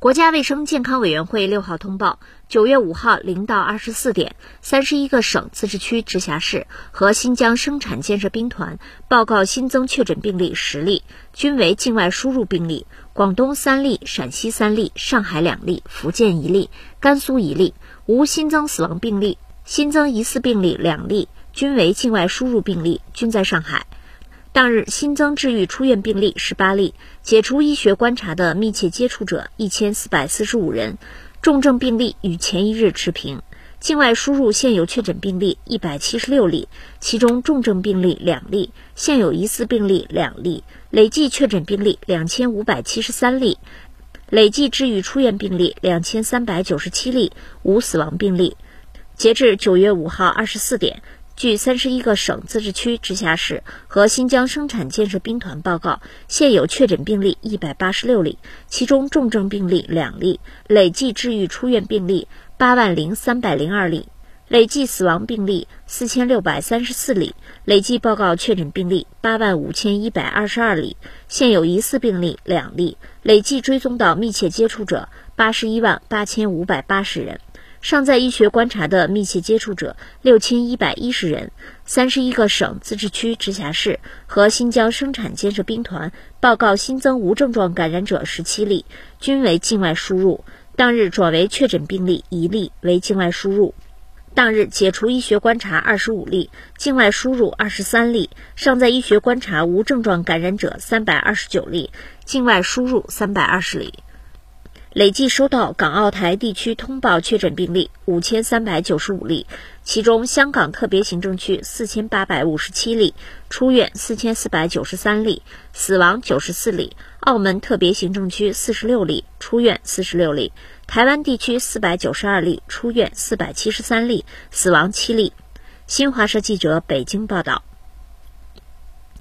国家卫生健康委员会六号通报，九月五号零到二十四点，三十一个省、自治区、直辖市和新疆生产建设兵团报告新增确诊病例十例，均为境外输入病例。广东三例，陕西三例，上海两例，福建一例，甘肃一例，无新增死亡病例。新增疑似病例两例，均为境外输入病例，均在上海。当日新增治愈出院病例十八例，解除医学观察的密切接触者一千四百四十五人，重症病例与前一日持平。境外输入现有确诊病例一百七十六例，其中重症病例两例，现有疑似病例两例，累计确诊病例两千五百七十三例，累计治愈出院病例两千三百九十七例，无死亡病例。截至九月五号二十四点。据三十一个省、自治区、直辖市和新疆生产建设兵团报告，现有确诊病例一百八十六例，其中重症病例两例，累计治愈出院病例八万零三百零二例，累计死亡病例四千六百三十四例，累计报告确诊病例八万五千一百二十二例，现有疑似病例两例，累计追踪到密切接触者八十一万八千五百八十人。尚在医学观察的密切接触者六千一百一十人，三十一个省、自治区、直辖市和新疆生产建设兵团报告新增无症状感染者十七例，均为境外输入。当日转为确诊病例一例，为境外输入。当日解除医学观察二十五例，境外输入二十三例。尚在医学观察无症状感染者三百二十九例，境外输入三百二十例。累计收到港澳台地区通报确诊病例五千三百九十五例，其中香港特别行政区四千八百五十七例，出院四千四百九十三例，死亡九十四例；澳门特别行政区四十六例，出院四十六例；台湾地区四百九十二例，出院四百七十三例，死亡七例。新华社记者北京报道。